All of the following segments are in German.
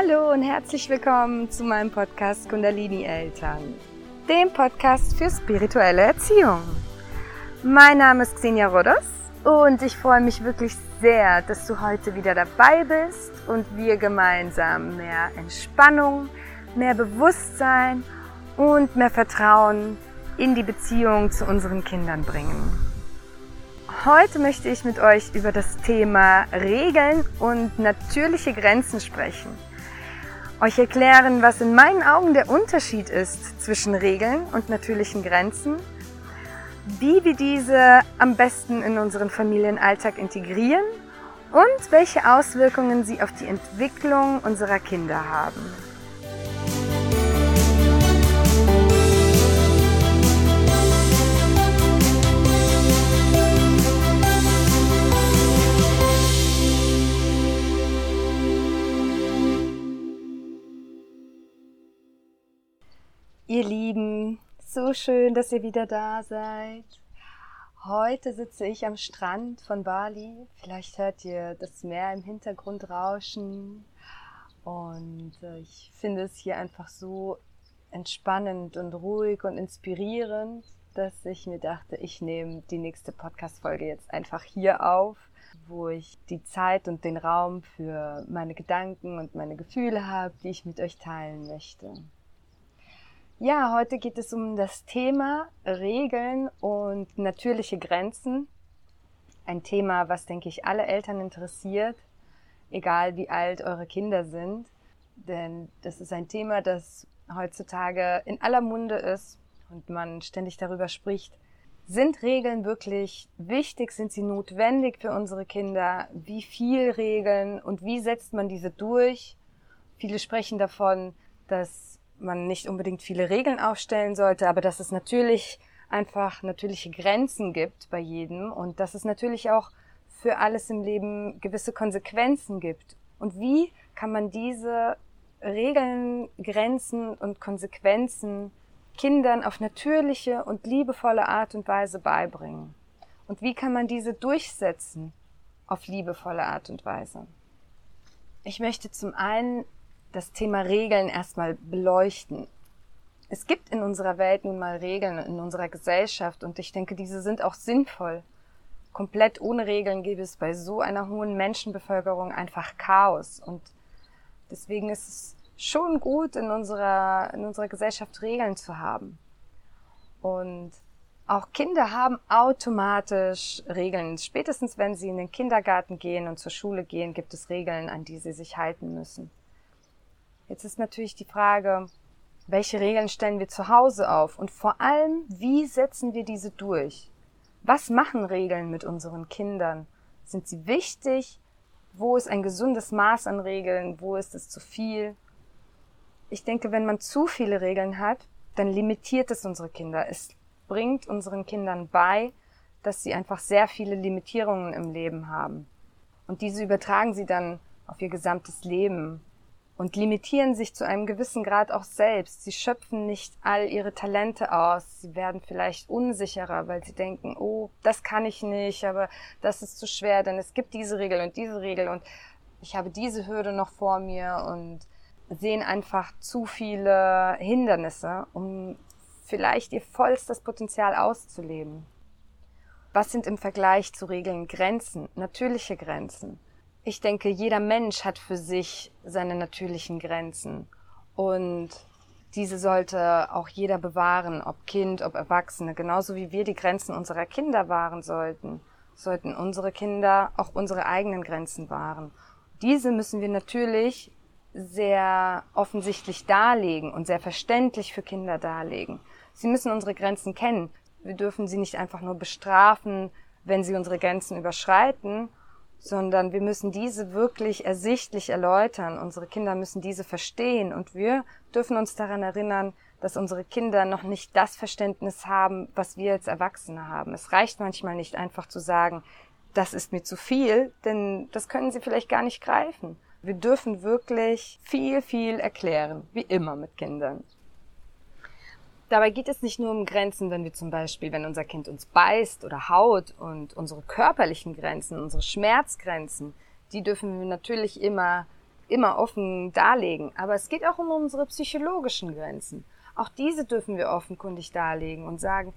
Hallo und herzlich willkommen zu meinem Podcast Kundalini Eltern, dem Podcast für spirituelle Erziehung. Mein Name ist Xenia Rodos und ich freue mich wirklich sehr, dass du heute wieder dabei bist und wir gemeinsam mehr Entspannung, mehr Bewusstsein und mehr Vertrauen in die Beziehung zu unseren Kindern bringen. Heute möchte ich mit euch über das Thema Regeln und natürliche Grenzen sprechen. Euch erklären, was in meinen Augen der Unterschied ist zwischen Regeln und natürlichen Grenzen, wie wir diese am besten in unseren Familienalltag integrieren und welche Auswirkungen sie auf die Entwicklung unserer Kinder haben. Ihr Lieben, so schön, dass ihr wieder da seid. Heute sitze ich am Strand von Bali. Vielleicht hört ihr das Meer im Hintergrund rauschen. Und äh, ich finde es hier einfach so entspannend und ruhig und inspirierend, dass ich mir dachte, ich nehme die nächste Podcast-Folge jetzt einfach hier auf, wo ich die Zeit und den Raum für meine Gedanken und meine Gefühle habe, die ich mit euch teilen möchte. Ja, heute geht es um das Thema Regeln und natürliche Grenzen. Ein Thema, was, denke ich, alle Eltern interessiert, egal wie alt eure Kinder sind. Denn das ist ein Thema, das heutzutage in aller Munde ist und man ständig darüber spricht. Sind Regeln wirklich wichtig? Sind sie notwendig für unsere Kinder? Wie viel Regeln und wie setzt man diese durch? Viele sprechen davon, dass man nicht unbedingt viele Regeln aufstellen sollte, aber dass es natürlich einfach natürliche Grenzen gibt bei jedem und dass es natürlich auch für alles im Leben gewisse Konsequenzen gibt. Und wie kann man diese Regeln, Grenzen und Konsequenzen Kindern auf natürliche und liebevolle Art und Weise beibringen? Und wie kann man diese durchsetzen auf liebevolle Art und Weise? Ich möchte zum einen das Thema Regeln erstmal beleuchten. Es gibt in unserer Welt nun mal Regeln, in unserer Gesellschaft und ich denke, diese sind auch sinnvoll. Komplett ohne Regeln gäbe es bei so einer hohen Menschenbevölkerung einfach Chaos und deswegen ist es schon gut, in unserer, in unserer Gesellschaft Regeln zu haben. Und auch Kinder haben automatisch Regeln. Spätestens wenn sie in den Kindergarten gehen und zur Schule gehen, gibt es Regeln, an die sie sich halten müssen. Jetzt ist natürlich die Frage, welche Regeln stellen wir zu Hause auf und vor allem, wie setzen wir diese durch? Was machen Regeln mit unseren Kindern? Sind sie wichtig? Wo ist ein gesundes Maß an Regeln? Wo ist es zu viel? Ich denke, wenn man zu viele Regeln hat, dann limitiert es unsere Kinder. Es bringt unseren Kindern bei, dass sie einfach sehr viele Limitierungen im Leben haben. Und diese übertragen sie dann auf ihr gesamtes Leben und limitieren sich zu einem gewissen Grad auch selbst. Sie schöpfen nicht all ihre Talente aus. Sie werden vielleicht unsicherer, weil sie denken, oh, das kann ich nicht, aber das ist zu schwer, denn es gibt diese Regel und diese Regel und ich habe diese Hürde noch vor mir und sehen einfach zu viele Hindernisse, um vielleicht ihr vollstes Potenzial auszuleben. Was sind im Vergleich zu Regeln Grenzen, natürliche Grenzen? Ich denke, jeder Mensch hat für sich seine natürlichen Grenzen. Und diese sollte auch jeder bewahren, ob Kind, ob Erwachsene. Genauso wie wir die Grenzen unserer Kinder wahren sollten, sollten unsere Kinder auch unsere eigenen Grenzen wahren. Diese müssen wir natürlich sehr offensichtlich darlegen und sehr verständlich für Kinder darlegen. Sie müssen unsere Grenzen kennen. Wir dürfen sie nicht einfach nur bestrafen, wenn sie unsere Grenzen überschreiten sondern wir müssen diese wirklich ersichtlich erläutern. Unsere Kinder müssen diese verstehen und wir dürfen uns daran erinnern, dass unsere Kinder noch nicht das Verständnis haben, was wir als Erwachsene haben. Es reicht manchmal nicht einfach zu sagen, das ist mir zu viel, denn das können sie vielleicht gar nicht greifen. Wir dürfen wirklich viel, viel erklären, wie immer mit Kindern. Dabei geht es nicht nur um Grenzen, wenn wir zum Beispiel, wenn unser Kind uns beißt oder haut und unsere körperlichen Grenzen, unsere Schmerzgrenzen, die dürfen wir natürlich immer immer offen darlegen. Aber es geht auch um unsere psychologischen Grenzen. Auch diese dürfen wir offenkundig darlegen und sagen,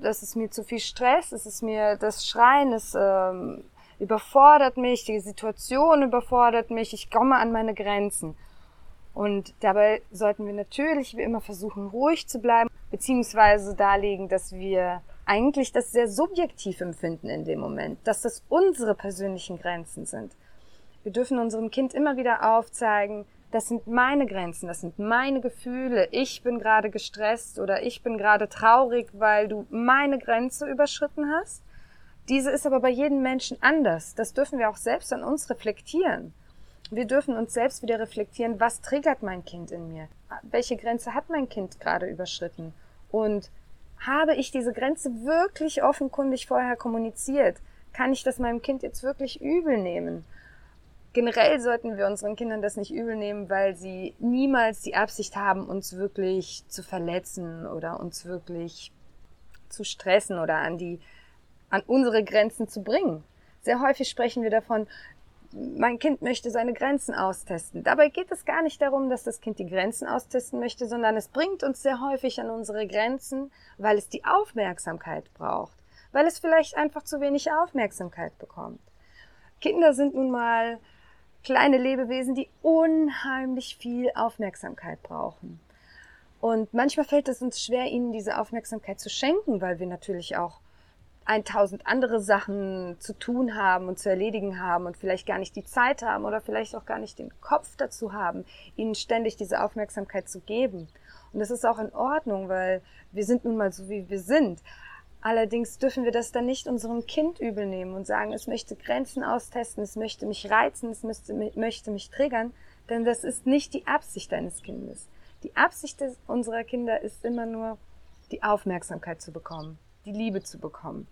das ist mir zu viel Stress, es ist mir das Schreien, es ähm, überfordert mich, die Situation überfordert mich, ich komme an meine Grenzen. Und dabei sollten wir natürlich wie immer versuchen, ruhig zu bleiben, beziehungsweise darlegen, dass wir eigentlich das sehr subjektiv empfinden in dem Moment, dass das unsere persönlichen Grenzen sind. Wir dürfen unserem Kind immer wieder aufzeigen, das sind meine Grenzen, das sind meine Gefühle. Ich bin gerade gestresst oder ich bin gerade traurig, weil du meine Grenze überschritten hast. Diese ist aber bei jedem Menschen anders. Das dürfen wir auch selbst an uns reflektieren. Wir dürfen uns selbst wieder reflektieren, was triggert mein Kind in mir? Welche Grenze hat mein Kind gerade überschritten? Und habe ich diese Grenze wirklich offenkundig vorher kommuniziert? Kann ich das meinem Kind jetzt wirklich übel nehmen? generell sollten wir unseren Kindern das nicht übel nehmen, weil sie niemals die Absicht haben, uns wirklich zu verletzen oder uns wirklich zu stressen oder an die, an unsere Grenzen zu bringen. Sehr häufig sprechen wir davon, mein Kind möchte seine Grenzen austesten. Dabei geht es gar nicht darum, dass das Kind die Grenzen austesten möchte, sondern es bringt uns sehr häufig an unsere Grenzen, weil es die Aufmerksamkeit braucht, weil es vielleicht einfach zu wenig Aufmerksamkeit bekommt. Kinder sind nun mal kleine Lebewesen, die unheimlich viel Aufmerksamkeit brauchen. Und manchmal fällt es uns schwer, ihnen diese Aufmerksamkeit zu schenken, weil wir natürlich auch 1000 andere Sachen zu tun haben und zu erledigen haben und vielleicht gar nicht die Zeit haben oder vielleicht auch gar nicht den Kopf dazu haben, ihnen ständig diese Aufmerksamkeit zu geben. Und das ist auch in Ordnung, weil wir sind nun mal so, wie wir sind. Allerdings dürfen wir das dann nicht unserem Kind übel nehmen und sagen, es möchte Grenzen austesten, es möchte mich reizen, es möchte, möchte mich triggern, denn das ist nicht die Absicht deines Kindes. Die Absicht unserer Kinder ist immer nur, die Aufmerksamkeit zu bekommen, die Liebe zu bekommen.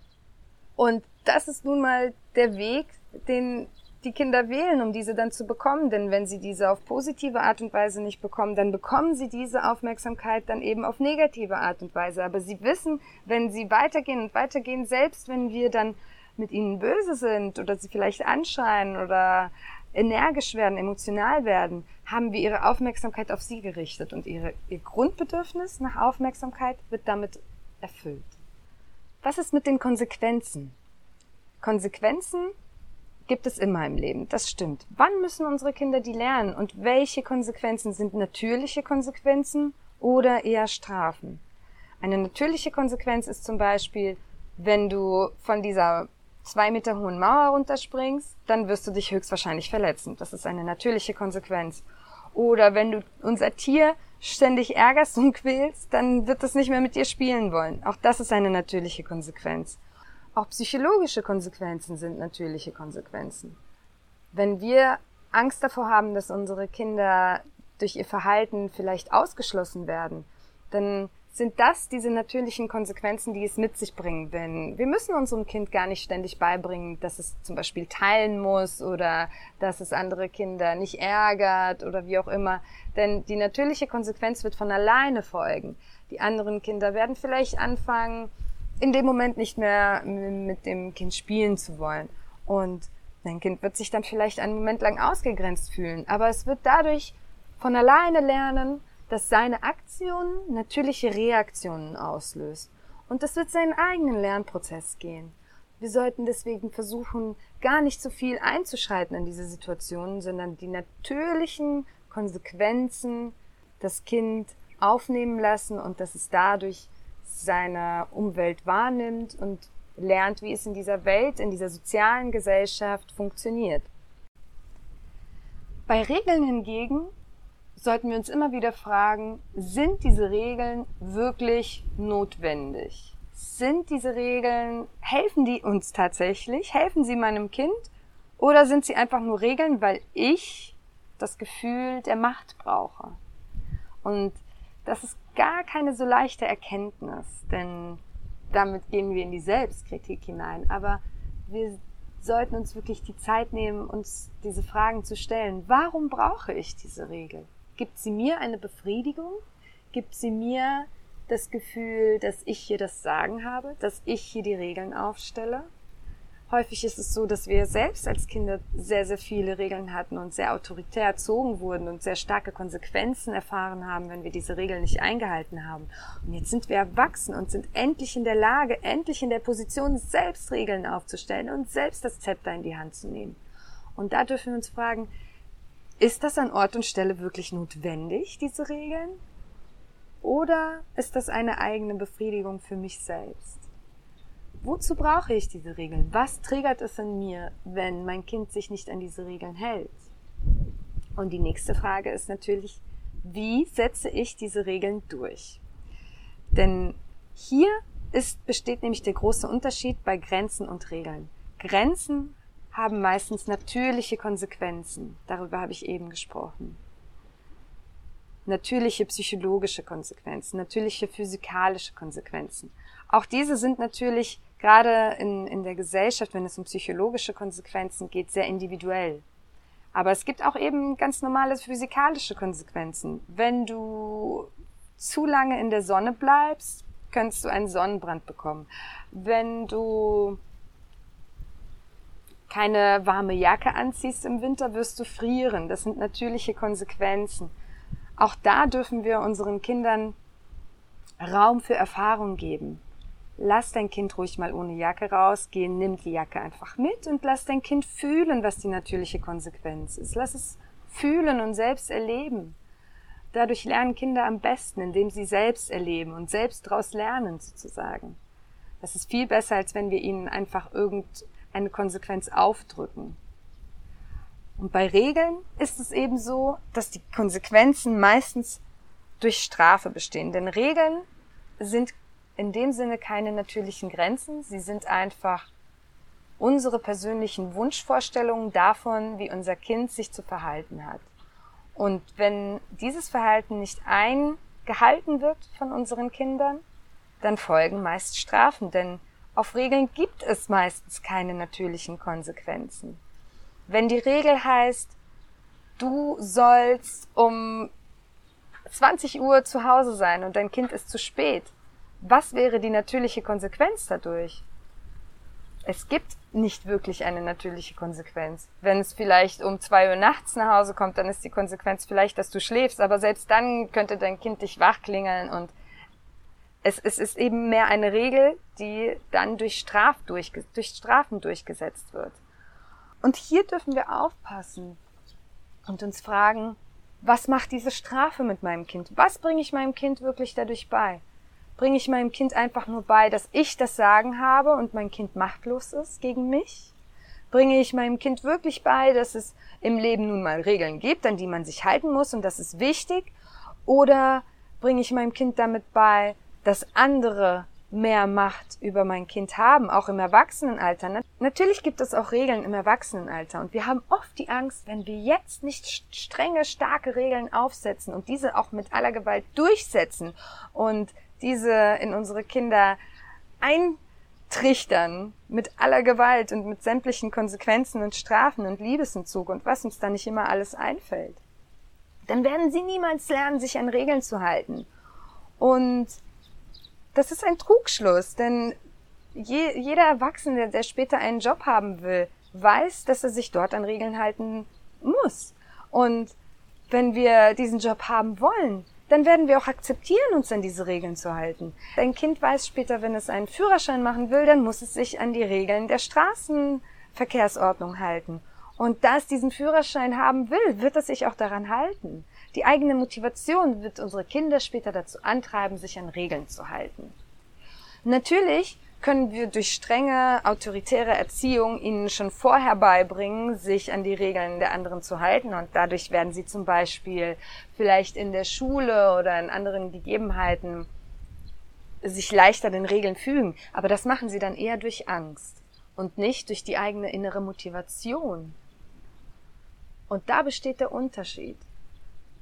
Und das ist nun mal der Weg, den die Kinder wählen, um diese dann zu bekommen. Denn wenn sie diese auf positive Art und Weise nicht bekommen, dann bekommen sie diese Aufmerksamkeit dann eben auf negative Art und Weise. Aber sie wissen, wenn sie weitergehen und weitergehen, selbst wenn wir dann mit ihnen böse sind oder sie vielleicht anschreien oder energisch werden, emotional werden, haben wir ihre Aufmerksamkeit auf sie gerichtet und ihre, ihr Grundbedürfnis nach Aufmerksamkeit wird damit erfüllt. Was ist mit den Konsequenzen? Konsequenzen gibt es immer im Leben. Das stimmt. Wann müssen unsere Kinder die lernen und welche Konsequenzen sind natürliche Konsequenzen oder eher Strafen? Eine natürliche Konsequenz ist zum Beispiel, wenn du von dieser zwei Meter hohen Mauer runterspringst, dann wirst du dich höchstwahrscheinlich verletzen. Das ist eine natürliche Konsequenz. Oder wenn du unser Tier ständig ärgerst und quälst, dann wird es nicht mehr mit dir spielen wollen. Auch das ist eine natürliche Konsequenz. Auch psychologische Konsequenzen sind natürliche Konsequenzen. Wenn wir Angst davor haben, dass unsere Kinder durch ihr Verhalten vielleicht ausgeschlossen werden, dann sind das diese natürlichen Konsequenzen, die es mit sich bringen. Denn wir müssen unserem Kind gar nicht ständig beibringen, dass es zum Beispiel teilen muss oder dass es andere Kinder nicht ärgert oder wie auch immer. Denn die natürliche Konsequenz wird von alleine folgen. Die anderen Kinder werden vielleicht anfangen, in dem Moment nicht mehr mit dem Kind spielen zu wollen. Und dein Kind wird sich dann vielleicht einen Moment lang ausgegrenzt fühlen. Aber es wird dadurch von alleine lernen, dass seine Aktion natürliche Reaktionen auslöst. Und das wird seinen eigenen Lernprozess gehen. Wir sollten deswegen versuchen, gar nicht so viel einzuschreiten in diese Situationen, sondern die natürlichen Konsequenzen das Kind aufnehmen lassen und dass es dadurch seine Umwelt wahrnimmt und lernt, wie es in dieser Welt, in dieser sozialen Gesellschaft funktioniert. Bei Regeln hingegen sollten wir uns immer wieder fragen, sind diese Regeln wirklich notwendig? Sind diese Regeln, helfen die uns tatsächlich? Helfen sie meinem Kind? Oder sind sie einfach nur Regeln, weil ich das Gefühl der Macht brauche? Und das ist gar keine so leichte Erkenntnis, denn damit gehen wir in die Selbstkritik hinein. Aber wir sollten uns wirklich die Zeit nehmen, uns diese Fragen zu stellen. Warum brauche ich diese Regel? Gibt sie mir eine Befriedigung? Gibt sie mir das Gefühl, dass ich hier das Sagen habe, dass ich hier die Regeln aufstelle? Häufig ist es so, dass wir selbst als Kinder sehr, sehr viele Regeln hatten und sehr autoritär erzogen wurden und sehr starke Konsequenzen erfahren haben, wenn wir diese Regeln nicht eingehalten haben. Und jetzt sind wir erwachsen und sind endlich in der Lage, endlich in der Position, selbst Regeln aufzustellen und selbst das Zepter in die Hand zu nehmen. Und da dürfen wir uns fragen, ist das an Ort und Stelle wirklich notwendig, diese Regeln? Oder ist das eine eigene Befriedigung für mich selbst? Wozu brauche ich diese Regeln? Was triggert es in mir, wenn mein Kind sich nicht an diese Regeln hält? Und die nächste Frage ist natürlich, wie setze ich diese Regeln durch? Denn hier ist, besteht nämlich der große Unterschied bei Grenzen und Regeln. Grenzen haben meistens natürliche Konsequenzen. Darüber habe ich eben gesprochen. Natürliche psychologische Konsequenzen, natürliche physikalische Konsequenzen. Auch diese sind natürlich gerade in, in der Gesellschaft, wenn es um psychologische Konsequenzen geht, sehr individuell. Aber es gibt auch eben ganz normale physikalische Konsequenzen. Wenn du zu lange in der Sonne bleibst, könntest du einen Sonnenbrand bekommen. Wenn du keine warme Jacke anziehst im Winter, wirst du frieren. Das sind natürliche Konsequenzen. Auch da dürfen wir unseren Kindern Raum für Erfahrung geben. Lass dein Kind ruhig mal ohne Jacke rausgehen, nimm die Jacke einfach mit und lass dein Kind fühlen, was die natürliche Konsequenz ist. Lass es fühlen und selbst erleben. Dadurch lernen Kinder am besten, indem sie selbst erleben und selbst daraus lernen, sozusagen. Das ist viel besser, als wenn wir ihnen einfach irgendeine Konsequenz aufdrücken. Und bei Regeln ist es eben so, dass die Konsequenzen meistens durch Strafe bestehen. Denn Regeln sind in dem Sinne keine natürlichen Grenzen. Sie sind einfach unsere persönlichen Wunschvorstellungen davon, wie unser Kind sich zu verhalten hat. Und wenn dieses Verhalten nicht eingehalten wird von unseren Kindern, dann folgen meist Strafen, denn auf Regeln gibt es meistens keine natürlichen Konsequenzen. Wenn die Regel heißt, du sollst um 20 Uhr zu Hause sein und dein Kind ist zu spät, was wäre die natürliche Konsequenz dadurch? Es gibt nicht wirklich eine natürliche Konsequenz. Wenn es vielleicht um zwei Uhr nachts nach Hause kommt, dann ist die Konsequenz vielleicht, dass du schläfst, aber selbst dann könnte dein Kind dich wachklingeln und es, es ist eben mehr eine Regel, die dann durch, Straf durch, durch Strafen durchgesetzt wird. Und hier dürfen wir aufpassen und uns fragen, was macht diese Strafe mit meinem Kind? Was bringe ich meinem Kind wirklich dadurch bei? Bringe ich meinem Kind einfach nur bei, dass ich das Sagen habe und mein Kind machtlos ist gegen mich? Bringe ich meinem Kind wirklich bei, dass es im Leben nun mal Regeln gibt, an die man sich halten muss und das ist wichtig? Oder bringe ich meinem Kind damit bei, dass andere mehr Macht über mein Kind haben, auch im Erwachsenenalter. Natürlich gibt es auch Regeln im Erwachsenenalter und wir haben oft die Angst, wenn wir jetzt nicht strenge, starke Regeln aufsetzen und diese auch mit aller Gewalt durchsetzen und diese in unsere Kinder eintrichtern mit aller Gewalt und mit sämtlichen Konsequenzen und Strafen und Liebesentzug und was uns da nicht immer alles einfällt, dann werden sie niemals lernen, sich an Regeln zu halten. Und das ist ein Trugschluss, denn je, jeder Erwachsene, der später einen Job haben will, weiß, dass er sich dort an Regeln halten muss. Und wenn wir diesen Job haben wollen, dann werden wir auch akzeptieren, uns an diese Regeln zu halten. Ein Kind weiß später, wenn es einen Führerschein machen will, dann muss es sich an die Regeln der Straßenverkehrsordnung halten. Und da es diesen Führerschein haben will, wird es sich auch daran halten. Die eigene Motivation wird unsere Kinder später dazu antreiben, sich an Regeln zu halten. Natürlich können wir durch strenge autoritäre Erziehung ihnen schon vorher beibringen, sich an die Regeln der anderen zu halten und dadurch werden sie zum Beispiel vielleicht in der Schule oder in anderen Gegebenheiten sich leichter den Regeln fügen. Aber das machen sie dann eher durch Angst und nicht durch die eigene innere Motivation. Und da besteht der Unterschied.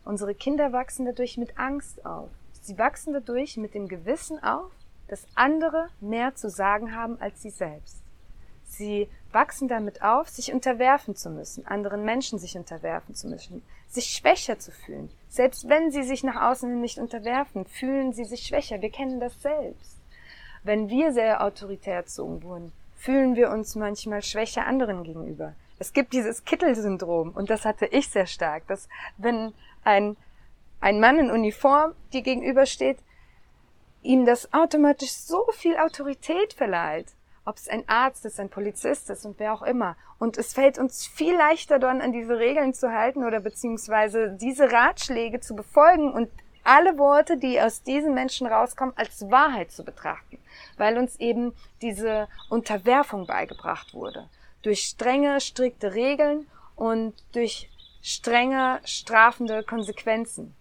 Unsere Kinder wachsen dadurch mit Angst auf. Sie wachsen dadurch mit dem Gewissen auf, dass andere mehr zu sagen haben als sie selbst. Sie wachsen damit auf, sich unterwerfen zu müssen, anderen Menschen sich unterwerfen zu müssen, sich schwächer zu fühlen. Selbst wenn sie sich nach außen hin nicht unterwerfen, fühlen sie sich schwächer. Wir kennen das selbst. Wenn wir sehr autoritär erzogen wurden, fühlen wir uns manchmal schwächer anderen gegenüber. Es gibt dieses Kittelsyndrom und das hatte ich sehr stark, dass wenn ein, ein Mann in Uniform dir gegenübersteht, ihm das automatisch so viel Autorität verleiht. Ob es ein Arzt ist, ein Polizist ist und wer auch immer. Und es fällt uns viel leichter dann an diese Regeln zu halten oder beziehungsweise diese Ratschläge zu befolgen und alle Worte, die aus diesen Menschen rauskommen, als Wahrheit zu betrachten, weil uns eben diese Unterwerfung beigebracht wurde. Durch strenge, strikte Regeln und durch strenge, strafende Konsequenzen.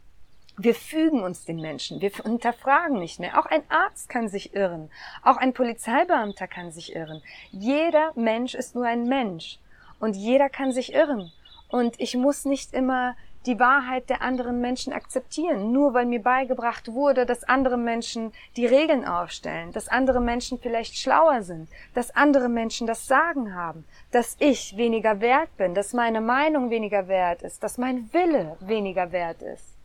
Wir fügen uns den Menschen, wir hinterfragen nicht mehr. Auch ein Arzt kann sich irren, auch ein Polizeibeamter kann sich irren. Jeder Mensch ist nur ein Mensch und jeder kann sich irren. Und ich muss nicht immer die Wahrheit der anderen Menschen akzeptieren, nur weil mir beigebracht wurde, dass andere Menschen die Regeln aufstellen, dass andere Menschen vielleicht schlauer sind, dass andere Menschen das Sagen haben, dass ich weniger wert bin, dass meine Meinung weniger wert ist, dass mein Wille weniger wert ist.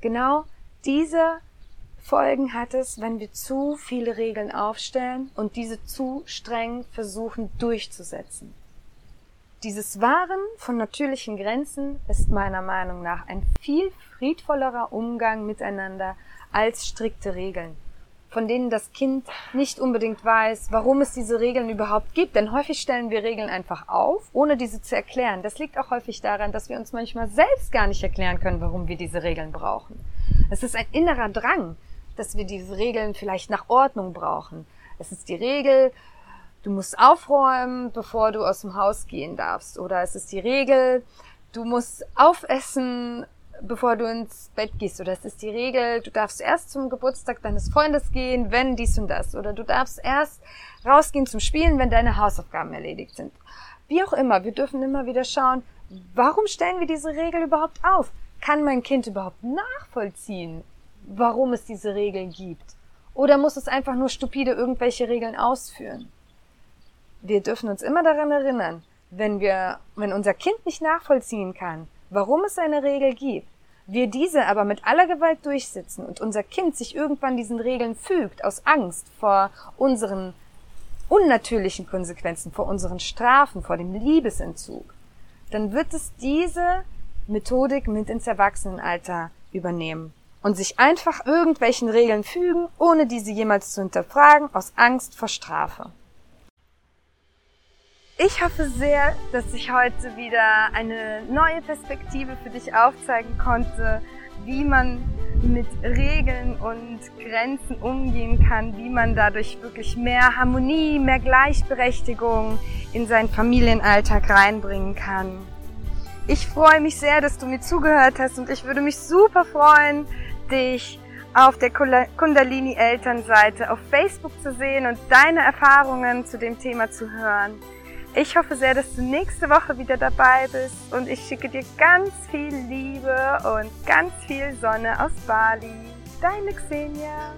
Genau diese Folgen hat es, wenn wir zu viele Regeln aufstellen und diese zu streng versuchen durchzusetzen. Dieses Wahren von natürlichen Grenzen ist meiner Meinung nach ein viel friedvollerer Umgang miteinander als strikte Regeln von denen das Kind nicht unbedingt weiß, warum es diese Regeln überhaupt gibt. Denn häufig stellen wir Regeln einfach auf, ohne diese zu erklären. Das liegt auch häufig daran, dass wir uns manchmal selbst gar nicht erklären können, warum wir diese Regeln brauchen. Es ist ein innerer Drang, dass wir diese Regeln vielleicht nach Ordnung brauchen. Es ist die Regel, du musst aufräumen, bevor du aus dem Haus gehen darfst. Oder es ist die Regel, du musst aufessen, bevor du ins Bett gehst. Oder es ist die Regel, du darfst erst zum Geburtstag deines Freundes gehen, wenn dies und das. Oder du darfst erst rausgehen zum Spielen, wenn deine Hausaufgaben erledigt sind. Wie auch immer, wir dürfen immer wieder schauen, warum stellen wir diese Regel überhaupt auf? Kann mein Kind überhaupt nachvollziehen, warum es diese Regeln gibt? Oder muss es einfach nur stupide irgendwelche Regeln ausführen? Wir dürfen uns immer daran erinnern, wenn wir, wenn unser Kind nicht nachvollziehen kann, warum es eine Regel gibt, wir diese aber mit aller Gewalt durchsetzen und unser Kind sich irgendwann diesen Regeln fügt, aus Angst vor unseren unnatürlichen Konsequenzen, vor unseren Strafen, vor dem Liebesentzug, dann wird es diese Methodik mit ins Erwachsenenalter übernehmen und sich einfach irgendwelchen Regeln fügen, ohne diese jemals zu hinterfragen, aus Angst vor Strafe. Ich hoffe sehr, dass ich heute wieder eine neue Perspektive für dich aufzeigen konnte, wie man mit Regeln und Grenzen umgehen kann, wie man dadurch wirklich mehr Harmonie, mehr Gleichberechtigung in seinen Familienalltag reinbringen kann. Ich freue mich sehr, dass du mir zugehört hast und ich würde mich super freuen, dich auf der Kundalini Elternseite auf Facebook zu sehen und deine Erfahrungen zu dem Thema zu hören. Ich hoffe sehr, dass du nächste Woche wieder dabei bist und ich schicke dir ganz viel Liebe und ganz viel Sonne aus Bali. Deine Xenia.